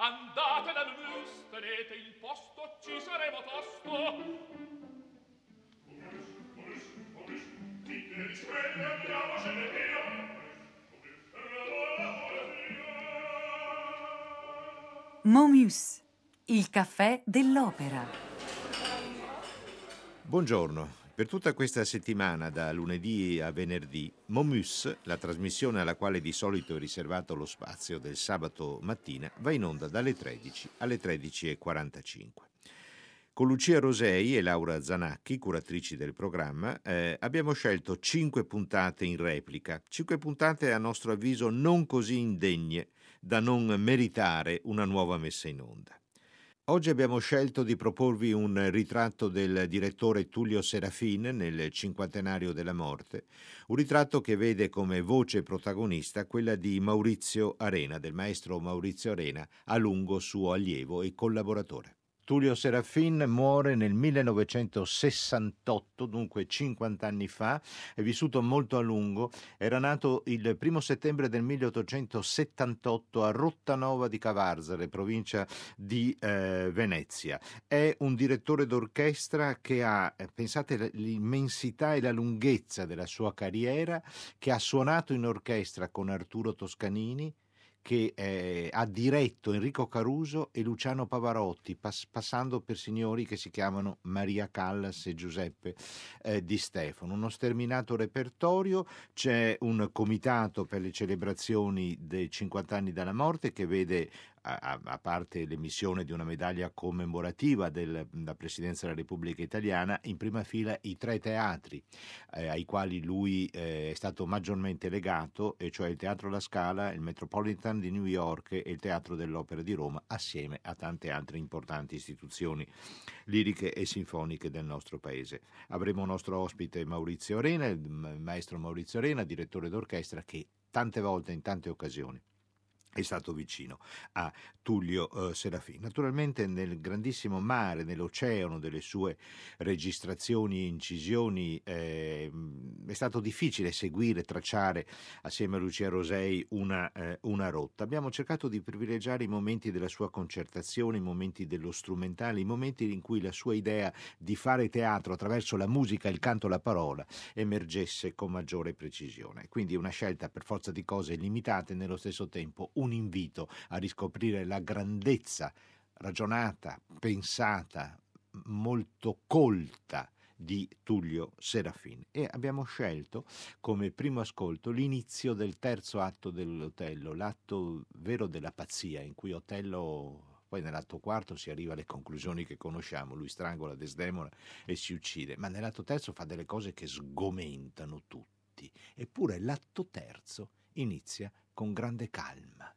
Andate dal mus, tenete il posto, ci saremo tosto. Momus, il caffè dell'opera. Buongiorno. Per tutta questa settimana, da lunedì a venerdì, Momus, la trasmissione alla quale di solito è riservato lo spazio del sabato mattina, va in onda dalle 13 alle 13.45. Con Lucia Rosei e Laura Zanacchi, curatrici del programma, eh, abbiamo scelto cinque puntate in replica, cinque puntate a nostro avviso non così indegne da non meritare una nuova messa in onda. Oggi abbiamo scelto di proporvi un ritratto del direttore Tullio Serafin nel cinquantenario della morte, un ritratto che vede come voce protagonista quella di Maurizio Arena, del maestro Maurizio Arena, a lungo suo allievo e collaboratore. Tullio Serafin muore nel 1968, dunque 50 anni fa, è vissuto molto a lungo, era nato il primo settembre del 1878 a Rottanova di Cavarzare, provincia di eh, Venezia. È un direttore d'orchestra che ha, eh, pensate l'immensità e la lunghezza della sua carriera, che ha suonato in orchestra con Arturo Toscanini, che eh, ha diretto Enrico Caruso e Luciano Pavarotti, pass- passando per signori che si chiamano Maria Callas e Giuseppe eh, Di Stefano. Uno sterminato repertorio, c'è un comitato per le celebrazioni dei 50 anni dalla morte che vede a, a, parte l'emissione di una medaglia commemorativa della Presidenza della Repubblica Italiana, in prima fila i tre teatri eh, ai quali lui eh, è stato maggiormente legato, e cioè il Teatro La Scala, il Metropolitan di New York e il Teatro dell'Opera di Roma, assieme a tante altre importanti istituzioni liriche e sinfoniche del nostro paese. Avremo nostro ospite Maurizio Arena, il maestro Maurizio Arena, direttore d'orchestra, che tante volte, in tante occasioni, è stato vicino a Tullio eh, Serafini. Naturalmente nel grandissimo mare, nell'oceano delle sue registrazioni e incisioni eh, è stato difficile seguire, tracciare assieme a Lucia Rosei una, eh, una, rotta. Abbiamo cercato di privilegiare i momenti della sua concertazione, i momenti dello strumentale, i momenti in cui la sua idea di fare teatro attraverso la musica, il canto, la parola emergesse con maggiore precisione. Quindi una scelta per forza di cose limitate e nello stesso tempo un invito a riscoprire la grandezza ragionata, pensata, molto colta di Tullio Serafin. E abbiamo scelto come primo ascolto l'inizio del terzo atto dell'Otello, l'atto vero della pazzia in cui Otello poi nell'atto quarto si arriva alle conclusioni che conosciamo, lui strangola Desdemona e si uccide, ma nell'atto terzo fa delle cose che sgomentano tutti, eppure l'atto terzo inizia con grande calma.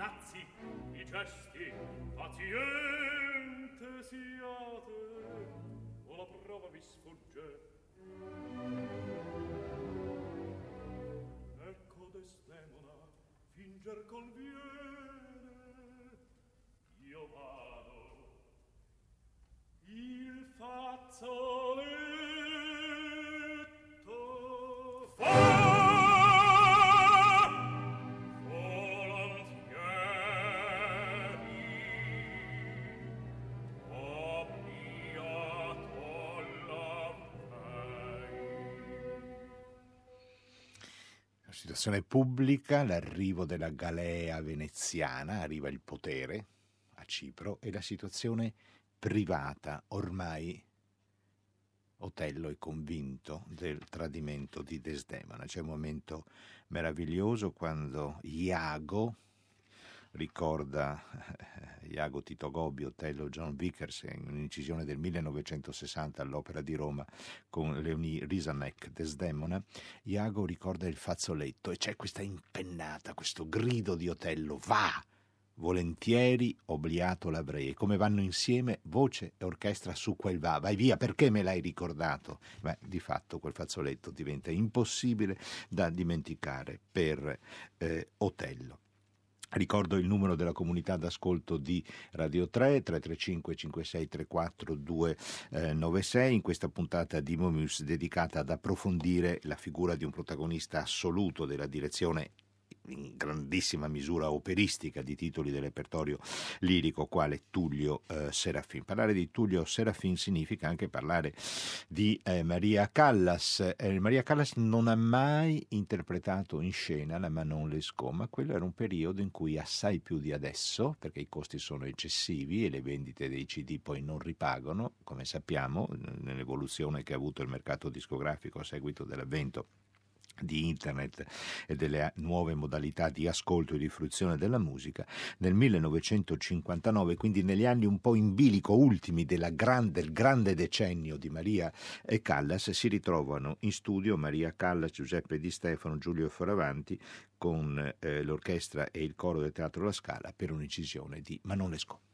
lazzi, i gesti, paziente siate, o la prova vi sfugge. Ecco desdemona, finger conviene, situazione pubblica, l'arrivo della galea veneziana, arriva il potere a Cipro e la situazione privata, ormai Otello è convinto del tradimento di Desdemona. C'è un momento meraviglioso quando Iago ricorda eh, Iago Tito Gobbi, Otello John Vickers in un'incisione del 1960 all'Opera di Roma con Leonie Risanek, Desdemona, Iago ricorda il fazzoletto e c'è questa impennata, questo grido di Otello, va! Volentieri obliato l'avrei. E come vanno insieme voce e orchestra su quel va. Vai via, perché me l'hai ricordato? Beh, di fatto quel fazzoletto diventa impossibile da dimenticare per eh, Otello. Ricordo il numero della comunità d'ascolto di Radio 3, 335 5634 296, in questa puntata di Momus dedicata ad approfondire la figura di un protagonista assoluto della direzione in grandissima misura operistica di titoli del repertorio lirico quale Tullio eh, Serafin. Parlare di Tullio Serafin significa anche parlare di eh, Maria Callas. Eh, Maria Callas non ha mai interpretato in scena la Manon Lescaut, ma quello era un periodo in cui assai più di adesso, perché i costi sono eccessivi e le vendite dei CD poi non ripagano, come sappiamo, nell'evoluzione che ha avuto il mercato discografico a seguito dell'avvento di internet e delle nuove modalità di ascolto e di fruizione della musica, nel 1959, quindi negli anni un po' in bilico ultimi gran, del grande decennio di Maria e Callas, si ritrovano in studio Maria Callas, Giuseppe Di Stefano, Giulio Fioravanti con eh, l'orchestra e il coro del Teatro La Scala per un'incisione di Manon Lescaut.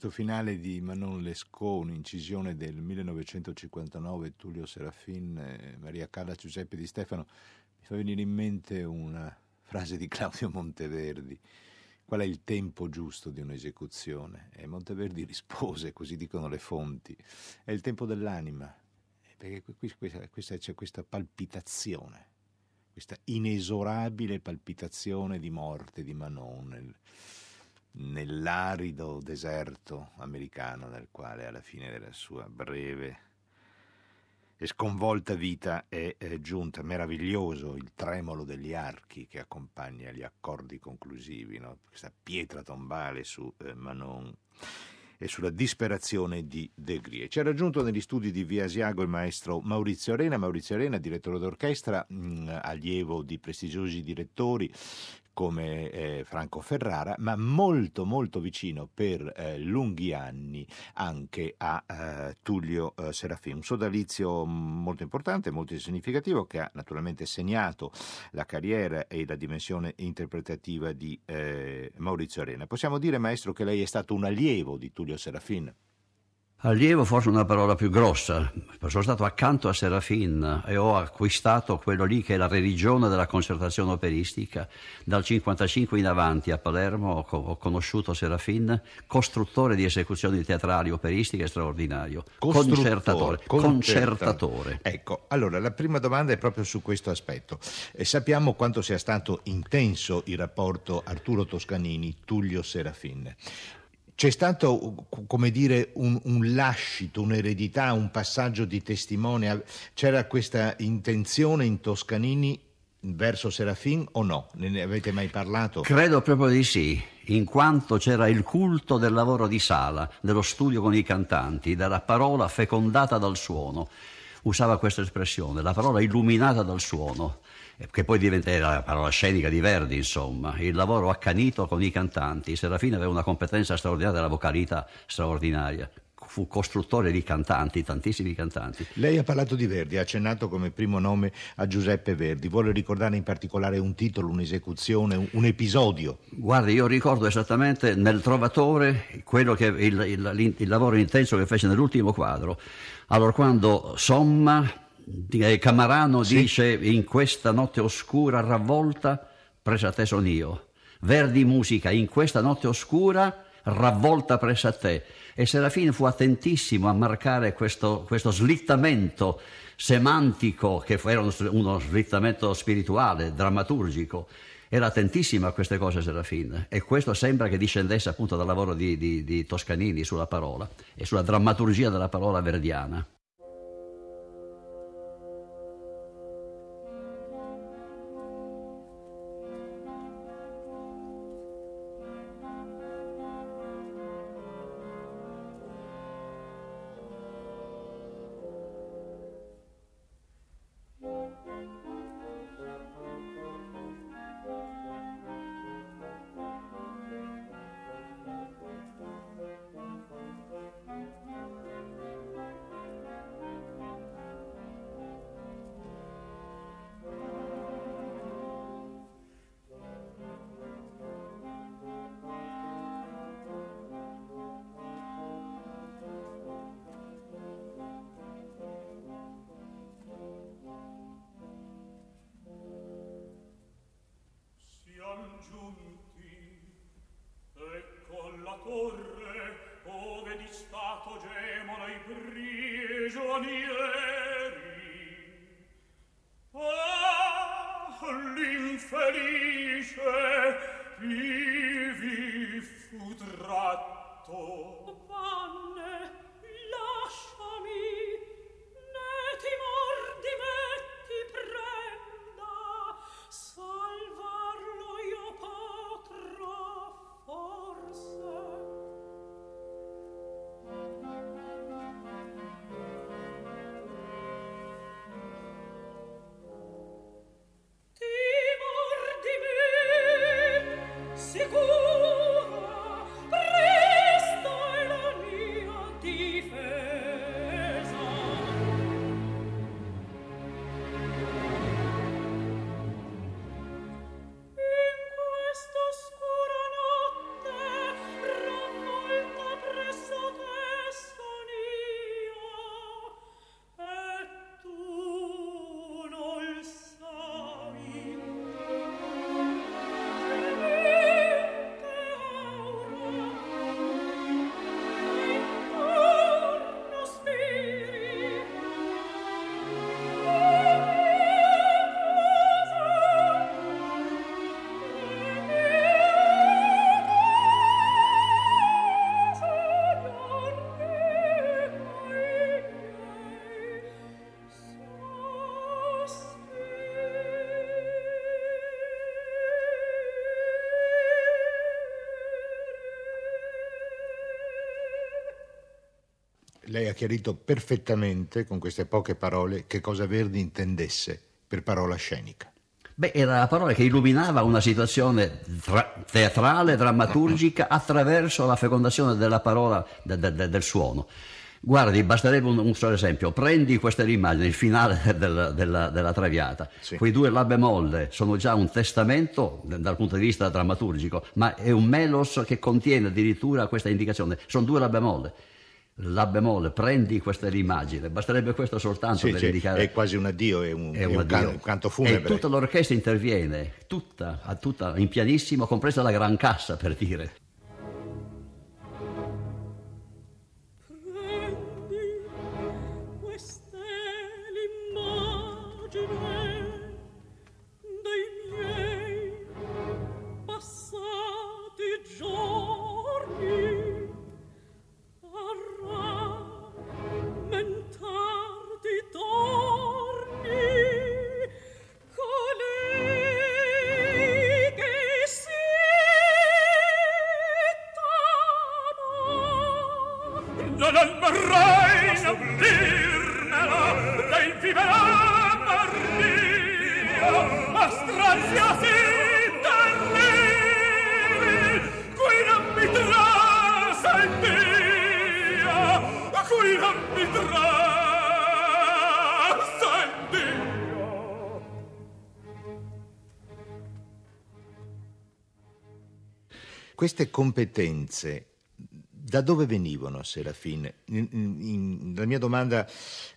Questo finale di Manon Lescaut, un'incisione del 1959, Tullio Serafin, Maria Calla, Giuseppe Di Stefano, mi fa venire in mente una frase di Claudio Monteverdi. Qual è il tempo giusto di un'esecuzione? E Monteverdi rispose, così dicono le fonti, è il tempo dell'anima, perché qui, questa, questa, c'è questa palpitazione, questa inesorabile palpitazione di morte di Manon nell'arido deserto americano nel quale alla fine della sua breve e sconvolta vita è, è giunta. Meraviglioso il tremolo degli archi che accompagna gli accordi conclusivi, no? questa pietra tombale su eh, Manon e sulla disperazione di De Grie. Ci ha raggiunto negli studi di Via Asiago il maestro Maurizio Arena, Maurizio Arena, direttore d'orchestra, mh, allievo di prestigiosi direttori come eh, Franco Ferrara, ma molto molto vicino per eh, lunghi anni anche a eh, Tullio eh, Serafin, un sodalizio molto importante, molto significativo che ha naturalmente segnato la carriera e la dimensione interpretativa di eh, Maurizio Arena. Possiamo dire, maestro, che lei è stato un allievo di Tullio Serafin? Allievo forse una parola più grossa, sono stato accanto a Serafin e ho acquistato quello lì che è la religione della concertazione operistica. Dal 1955 in avanti a Palermo ho conosciuto Serafin, costruttore di esecuzioni teatrali operistiche straordinario, concertatore, concertatore. Ecco, allora la prima domanda è proprio su questo aspetto. E sappiamo quanto sia stato intenso il rapporto Arturo Toscanini-Tullio Serafin. C'è stato, come dire, un, un, lascito, un'eredità, un passaggio di testimone? C'era questa intenzione in Toscanini verso Serafin o no? Ne avete mai parlato? Credo proprio di sì, in quanto c'era il culto del lavoro di sala, dello studio con i cantanti, della parola fecondata dal suono. Usava questa espressione, la parola illuminata dal suono che poi diventerà la parola scenica di Verdi, insomma, il lavoro accanito con i cantanti. Serafino aveva una competenza straordinaria della vocalità straordinaria. Fu costruttore di cantanti, tantissimi cantanti. Lei ha parlato di Verdi, ha accennato come primo nome a Giuseppe Verdi. Vuole ricordare in particolare un titolo, un'esecuzione, un, un episodio? Guardi, io ricordo esattamente nel Trovatore quello che, il, il, il lavoro intenso che fece nell'ultimo quadro. Allora, quando Somma Camarano sì. dice in questa notte oscura ravvolta presa a te son io. Verdi musica in questa notte oscura ravvolta presso a te. E Serafino fu attentissimo a marcare questo, questo slittamento semantico, che era uno slittamento spirituale, drammaturgico. Era attentissimo a queste cose Serafin e questo sembra che discendesse appunto dal lavoro di, di, di Toscanini sulla parola e sulla drammaturgia della parola verdiana. Lei ha chiarito perfettamente con queste poche parole che cosa Verdi intendesse per parola scenica. Beh, era la parola che illuminava una situazione tra- teatrale, drammaturgica, attraverso la fecondazione della parola, de- de- de- del suono. Guardi, basterebbe un, un solo esempio. Prendi questa immagine, il finale del- della, della Traviata. Sì. Quei due La bemolle sono già un testamento dal punto di vista drammaturgico, ma è un melos che contiene addirittura questa indicazione. Sono due La bemolle. La bemolle, prendi questa immagine. Basterebbe questo soltanto Sì, per sì, indicare. è quasi un addio, è un, È è un un can- un canto E funebre. tutta l'orchestra interviene, tutta, tutta, in pianissimo, compresa la gran cassa per dire. Queste competenze da dove venivano, Serafin? In- la mia domanda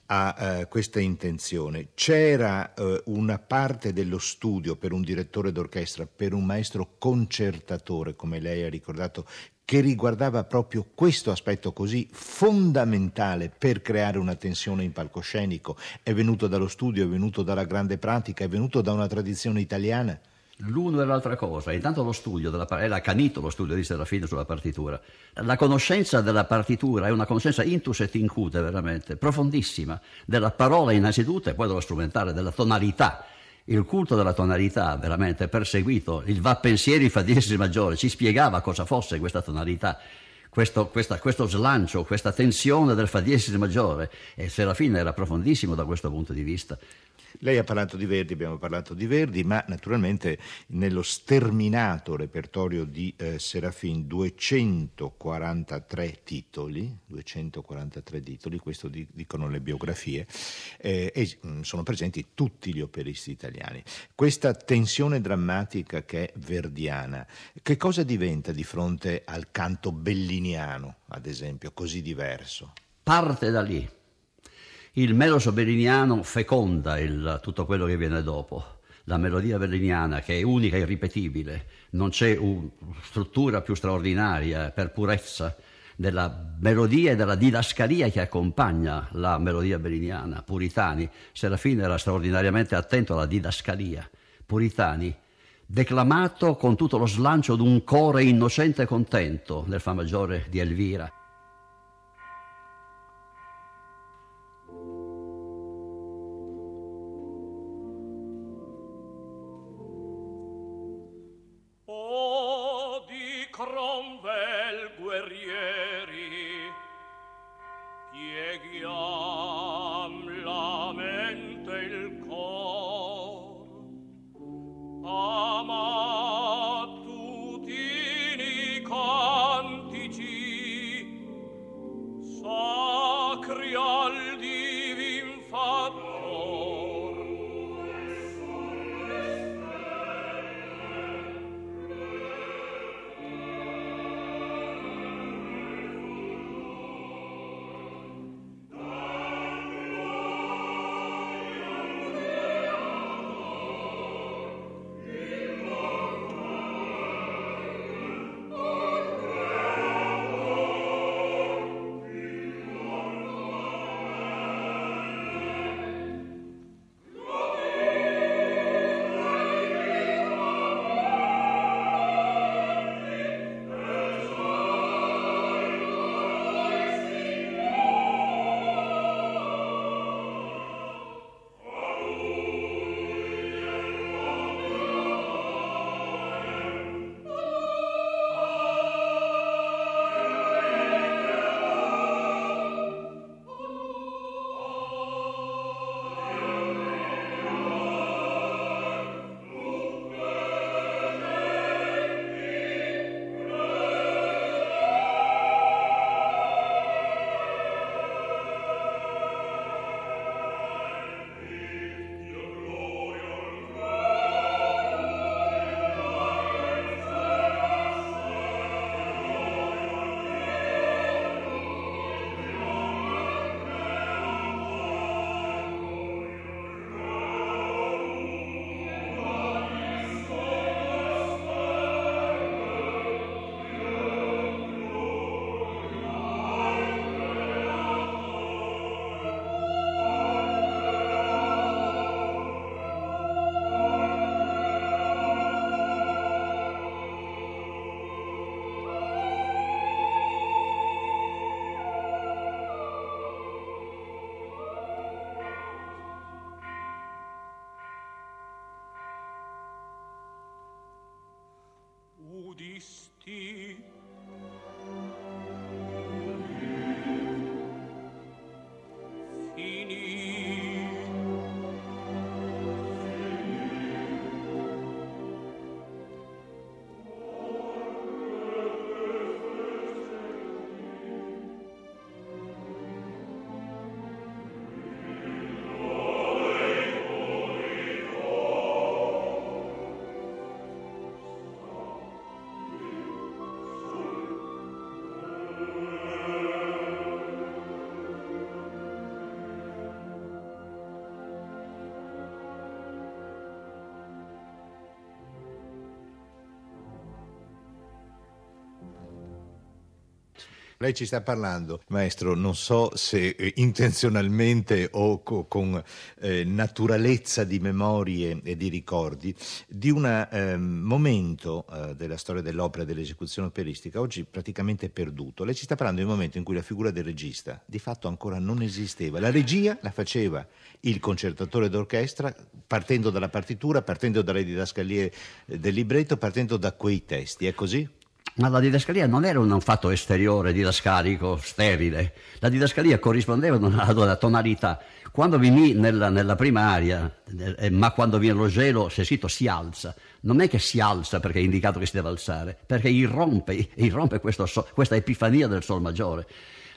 ha eh, questa intenzione. C'era eh, una parte dello studio per un direttore d'orchestra, per un maestro concertatore, come lei ha ricordato, che riguardava proprio questo aspetto così fondamentale per creare una tensione in palcoscenico? È venuto dallo studio, è venuto dalla grande pratica, è venuto da una tradizione italiana? L'uno e l'altra cosa. Intanto lo studio, della, era accanito lo studio di Serafino sulla partitura. La conoscenza della partitura è una conoscenza intus et incute, veramente, profondissima, della parola innanzitutto e poi dello strumentale, della tonalità. Il culto della tonalità, veramente perseguito, il va pensieri fa diesis maggiore, ci spiegava cosa fosse questa tonalità. Questo, questa- questo slancio, questa tensione del fa diesis maggiore e Serafino era profondissimo da questo punto di vista. Lei ha parlato di Verdi, abbiamo parlato di Verdi, ma naturalmente nello sterminato repertorio di eh, Serafin 243 titoli, 243 titoli, questo di- dicono le biografie, eh, e mm, sono presenti tutti gli operisti italiani. Questa tensione drammatica che è verdiana, che cosa diventa di fronte al canto belliniano, ad esempio, così diverso? parte da lì. Il meloso belliniano feconda il- tutto quello che viene dopo. La melodia belliniana, che è unica e irripetibile, non c'è una struttura più straordinaria per purezza della melodia e della didascalia che accompagna la melodia belliniana. Puritani, Serafino era straordinariamente attento alla didascalia. Puritani, declamato con tutto lo slancio d'un core innocente e contento nel Fa maggiore di Elvira. Christi. Lei ci sta parlando, maestro, non so se eh, intenzionalmente o co- con eh, naturalezza di memorie e di ricordi, di un eh, momento della storia dell'opera e dell'esecuzione operistica oggi praticamente perduto. Lei ci sta parlando di un momento in cui la figura del regista di fatto ancora non esisteva. La regia la faceva il concertatore d'orchestra partendo dalla partitura, partendo dalle didascalie eh, del libretto, partendo da quei testi. È così? Ma la didascalia non era un fatto esteriore, didascalico, sterile. La didascalia corrispondeva ad una tonalità. Quando Mimì nella, nella prima aria, eh, ma quando viene lo gelo, se scritto si alza, non è che si alza perché è indicato che si deve alzare, perché irrompe, irrompe so, questa epifania del sol maggiore.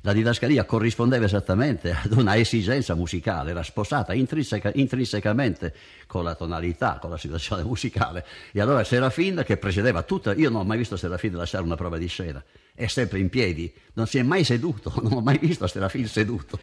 La didascalia corrispondeva esattamente ad una esigenza musicale, era sposata intrinseca, intrinsecamente con la tonalità, con la situazione musicale. E allora Serafin, che precedeva tutta, io non ho mai visto Serafin lasciare una prova di scena, è sempre in piedi, non si è mai seduto, non ho mai visto Serafin seduto.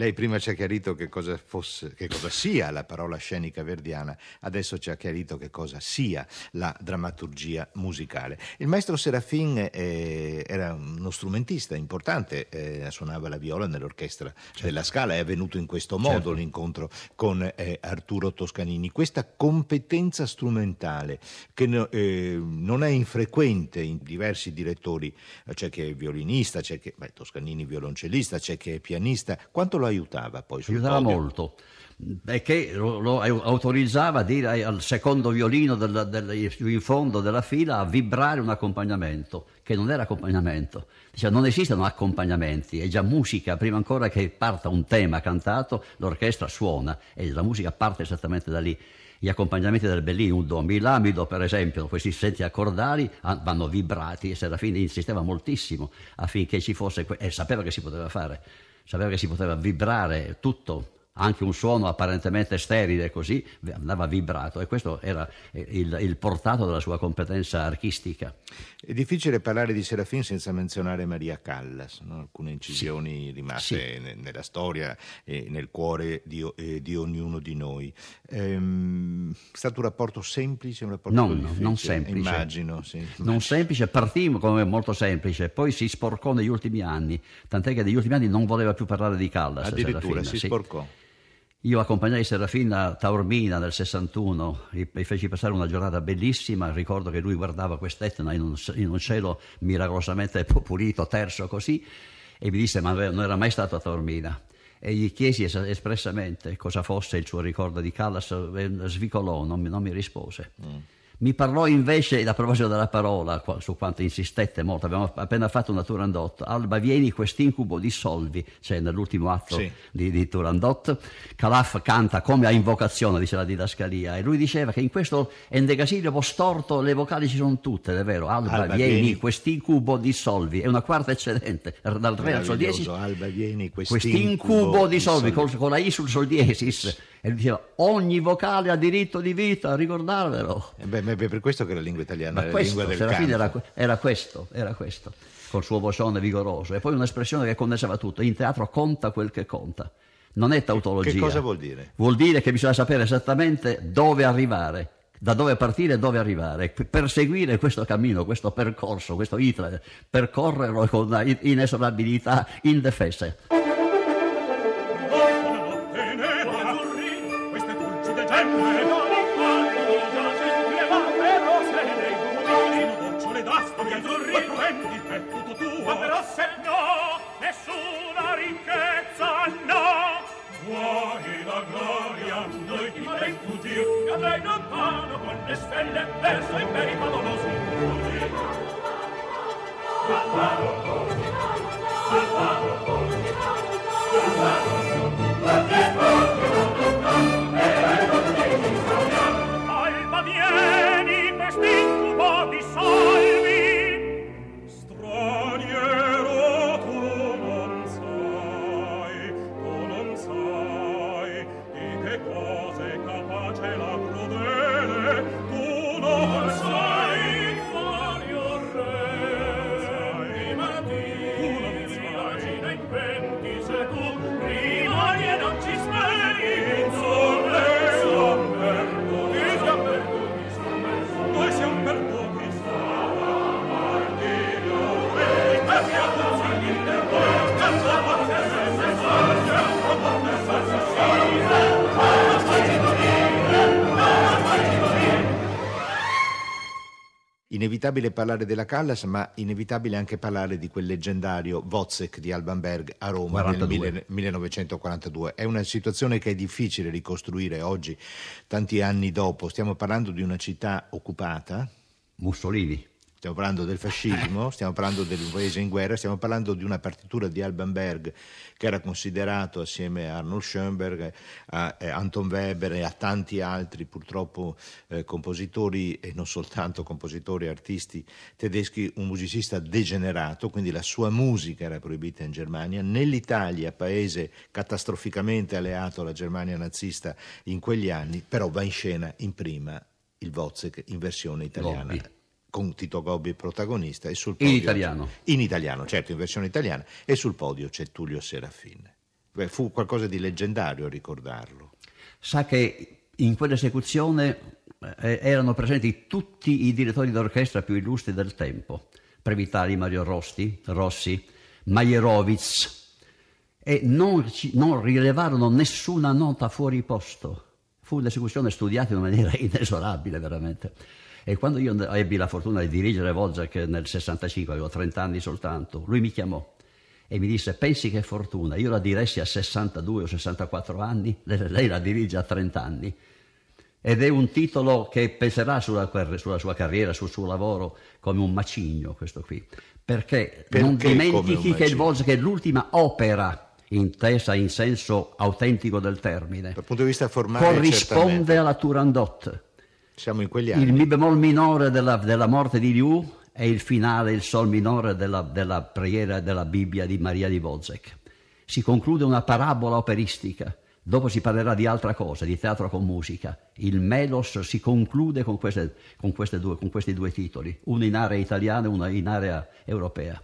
Lei prima ci ha chiarito che cosa, fosse, che cosa sia la parola scenica verdiana, adesso ci ha chiarito che cosa sia la drammaturgia musicale. Il maestro Serafin eh, era uno strumentista importante, eh, suonava la viola nell'orchestra certo. della Scala, è avvenuto in questo modo certo. l'incontro con eh, Arturo Toscanini. Questa competenza strumentale che eh, non è infrequente in diversi direttori, c'è che è violinista, c'è che beh, Toscanini violoncellista, c'è che è pianista, quanto lo aiutava poi sul Aiutava podio? molto, perché lo, lo autorizzava a dire al secondo violino del, del, in fondo della fila a vibrare un accompagnamento, che non era accompagnamento. Diceva non esistono accompagnamenti, è già musica, prima ancora che parta un tema cantato, l'orchestra suona e la musica parte esattamente da lì gli accompagnamenti del Bellini, un do, Milamido per esempio, questi senti accordali vanno vibrati e Serafini insisteva moltissimo affinché ci fosse, e sapeva che si poteva fare sapeva che si poteva vibrare tutto, anche un suono apparentemente sterile così andava vibrato e questo era il, il, portato della sua competenza archistica. È difficile parlare di Serafin senza menzionare Maria Callas, no? alcune incisioni sì. rimaste sì. nella storia e nel cuore di, eh, di ognuno di noi. Ehm, è stato un rapporto semplice, un rapporto non, difficile? non semplice. Immagino, sì. Non semplice, partimmo come molto semplice, poi si sporcò negli ultimi anni, tant'è che negli ultimi anni non voleva più parlare di Callas. Addirittura Serafina, si sporcò. Io accompagnai Serafina a Taormina nel 61 e feci passare una giornata bellissima. Ricordo che lui guardava quest'Etna in un, in un cielo miracolosamente pulito, terso così. e mi disse ma non era mai stato a Taormina e gli chiesi es- espressamente cosa fosse il suo ricordo di Callas, svicolò, non mi, non mi rispose. Mm. Mi parlò invece, a proposito della parola, su quanto insistette molto, abbiamo appena fatto una Turandot, Alba vieni quest'incubo dissolvi, cioè nell'ultimo atto sì. di, di, Turandot, Calaf canta come a invocazione, dice la didascalia, e lui diceva che in questo endecasillabo storto le vocali ci sono tutte, è vero, Alba, Alba vieni, vieni. quest'incubo dissolvi, è una quarta eccedente, dal re al sol diesis, Alba vieni quest'incubo, quest'incubo dissolvi, dissolvi. Con, con la I sul sol diesis, e lui diceva ogni vocale ha diritto di vita, ricordarvelo. Eh beh, beh, per questo che la lingua italiana Ma è la lingua del canto. Era, era questo, era questo, col suo vocione vigoroso. E poi un'espressione che condensava tutto, in teatro conta quel che conta. Non è tautologia. Che cosa vuol dire? Vuol dire che bisogna sapere esattamente dove arrivare, da dove partire e dove arrivare, per seguire questo cammino, questo percorso, questo iter, percorrerlo con inesorabilità 啦啦啦，啦啦啦，啦，Inevitabile parlare della Callas, ma inevitabile anche parlare di quel leggendario Wozzeck di Alban Berg a Roma 42. nel 1942. È una situazione che è difficile ricostruire oggi, tanti anni dopo. Stiamo parlando di una città occupata. Mussolini stiamo parlando del fascismo, stiamo parlando del paese in guerra, stiamo parlando di una partitura di Alban Berg che era considerato assieme a Arnold Schoenberg, a, a Anton Weber e a tanti altri purtroppo eh, compositori e non soltanto compositori, artisti tedeschi, un musicista degenerato, quindi la sua musica era proibita in Germania. Nell'Italia, paese catastroficamente alleato alla Germania nazista in quegli anni, però va in scena in prima il Wozzeck in versione italiana. Lobby con Tito Gobbi protagonista e sul podio in italiano in italiano certo in versione italiana e sul podio c'è Tullio Serafin. Beh, fu qualcosa di leggendario ricordarlo. Sa che in quell'esecuzione eh, erano presenti tutti i direttori d'orchestra più illustri del tempo. Previtali, Mario Rosti, Rossi Majerovic e non, non rilevarono nessuna nota fuori posto. Fu un'esecuzione studiata in maniera inesorabile veramente e quando io ebbi la fortuna di dirigere Wozzeck nel 65, avevo 30 anni soltanto, lui mi chiamò e mi disse pensi che fortuna, io la diressi a 62 o 64 anni, lei la dirige a 30 anni. Ed è un titolo che peserà sulla, sulla sua carriera, sul suo lavoro, come un macigno questo qui. Perché, Perché non dimentichi che il Wozzeck è l'ultima opera intesa in senso autentico del termine. Dal punto di vista formale, corrisponde alla Turandot siamo in quegli anni. Il Mi bemoll minore della, della morte di Liu è il finale, il Sol minore della, della preghiera della Bibbia di Maria di Wozzeck. Si conclude una parabola operistica. Dopo si parlerà di altra cosa, di teatro con musica. Il Melos si conclude con, queste, con, queste due, con questi due titoli, uno in area italiana e uno in area europea.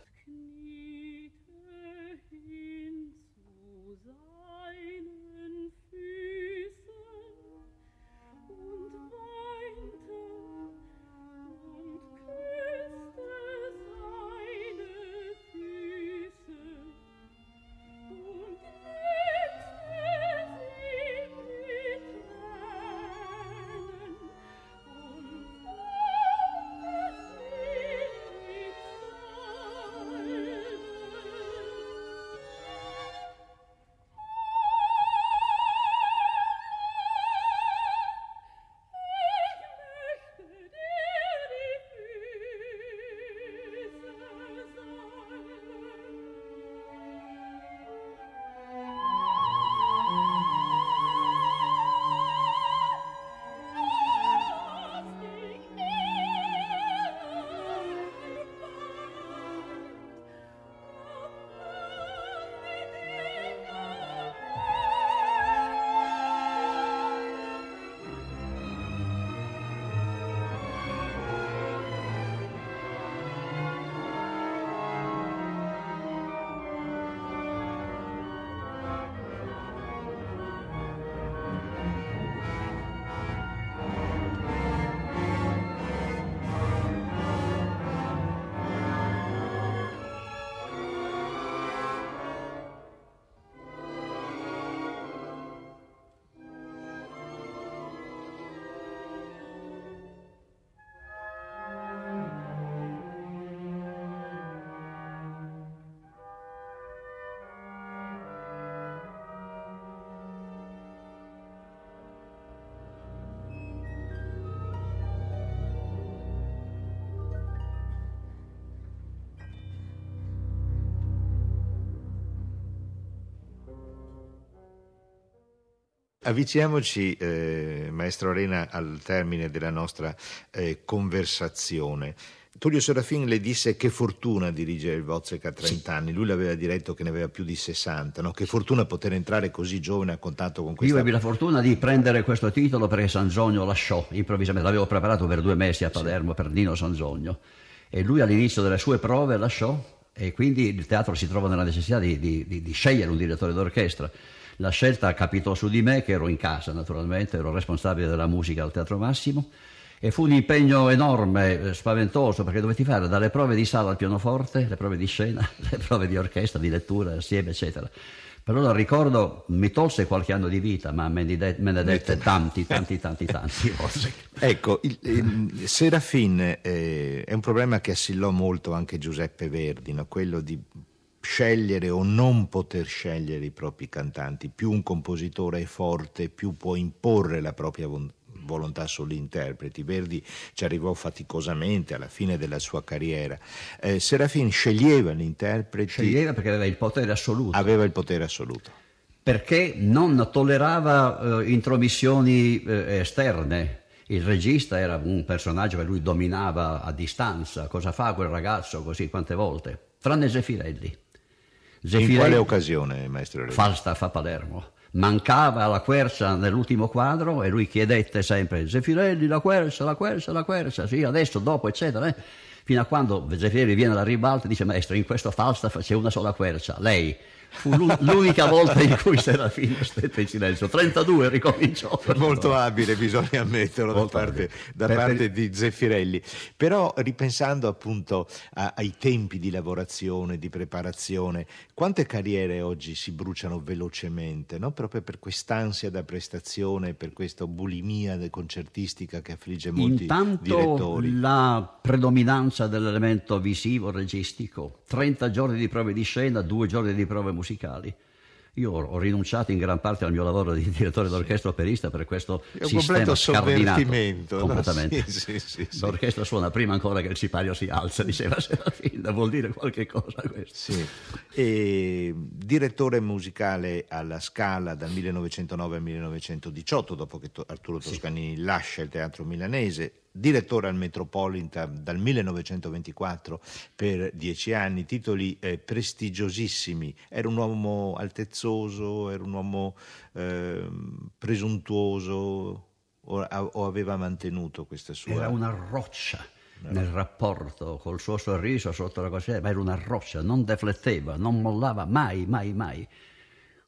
Avviciniamoci, eh, maestro Arena, al termine della nostra eh, conversazione. Tullio Serafin le disse che fortuna dirigere il Wozzeck a 30 sì. anni, lui l'aveva diretto che ne aveva più di 60, no? che fortuna poter entrare così giovane a contatto con questa... Io ebbi la fortuna di prendere questo titolo perché Sanzogno lasciò improvvisamente, l'avevo preparato per due mesi a Palermo per Nino Sanzogno e lui all'inizio delle sue prove lasciò e quindi il teatro si trova nella necessità di, di, di, di scegliere un direttore d'orchestra. La scelta capitò su di me, che ero in casa naturalmente, ero responsabile della musica al Teatro Massimo e fu un impegno enorme, eh, spaventoso, perché dovetti fare dalle prove di sala al pianoforte, le prove di scena, le prove di orchestra, di lettura assieme, eccetera. Però lo ricordo, mi tolse qualche anno di vita, ma me ne, de- me ne dette tanti, tanti, tanti, tanti. ecco, il, il Serafin eh, è un problema che assillò molto anche Giuseppe Verdi, no? quello di scegliere o non poter scegliere i propri cantanti. Più un compositore è forte, più può imporre la propria volontà sugli interpreti. Verdi ci arrivò faticosamente alla fine della sua carriera. Eh, Serafin sceglieva gli interpreti. Sceglieva perché aveva il potere assoluto. Aveva il potere assoluto. Perché non tollerava eh, intromissioni eh, esterne. Il regista era un personaggio che lui dominava a distanza. Cosa fa quel ragazzo così quante volte? Tranne Zeffirelli. Zeffirelli In quale occasione, maestro? Falstaff a Palermo mancava la quercia nell'ultimo quadro e lui chiedette sempre Zeffirelli la quercia, la quercia, la quercia, sì adesso, dopo eccetera. Eh? Fino a quando Zeffirelli viene alla ribalta e dice maestro in questo Falstaff c'è una sola quercia, lei. Fu l'unica volta in cui Serafino stette in silenzio. 32 ricominciò. Molto abile, bisogna ammetterlo, da parte, da parte, di Zeffirelli. Però ripensando appunto a, ai tempi di lavorazione, di preparazione, quante carriere oggi si bruciano velocemente, no? proprio per quest'ansia da prestazione, per questa bulimia concertistica che affligge molti Intanto direttori? la predominanza dell'elemento visivo, registico. 30 giorni di prove di scena, due giorni di prove musicali. Io ho rinunciato in gran parte al mio lavoro di direttore d'orchestra operista per questo È un sistema scardinato. Completamente. No? Sì, sì, sì, L'orchestra suona prima ancora che il sipario si alza, diceva Serafina, vuol dire qualche cosa questo. E, direttore musicale alla Scala dal 1909 al 1918, dopo che Arturo Toscanini lascia il teatro milanese, direttore al Metropolitan dal 1924 per dieci anni, titoli eh, prestigiosissimi. Era un uomo altezzoso, era un uomo eh, presuntuoso o, o, aveva mantenuto questa sua... Era una roccia nel rapporto col suo sorriso sotto la coscienza, ma era una roccia, non defletteva, non mollava mai, mai, mai.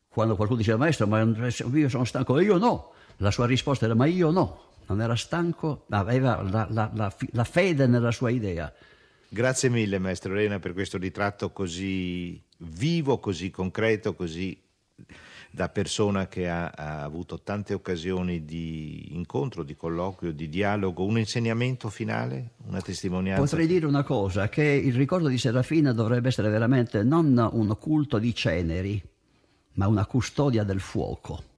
Quando qualcuno diceva maestro, ma io sono stanco, io no, la sua risposta era ma io no non era stanco, aveva la, la, la, la fede nella sua idea. Grazie mille, maestro Elena, per questo ritratto così vivo, così concreto, così da persona che ha, ha, avuto tante occasioni di incontro, di colloquio, di dialogo, un insegnamento finale, una testimonianza? Potrei dire una cosa, che il ricordo di Serafina dovrebbe essere veramente non un culto di ceneri, ma una custodia del fuoco.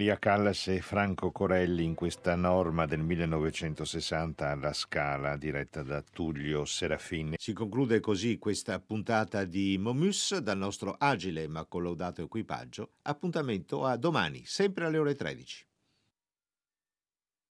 Maria Callas e Franco Corelli in questa norma del 1960 alla Scala diretta da Tullio Serafin. Si conclude così questa puntata di Momus dal nostro agile ma collaudato equipaggio. Appuntamento a domani, sempre alle ore 13.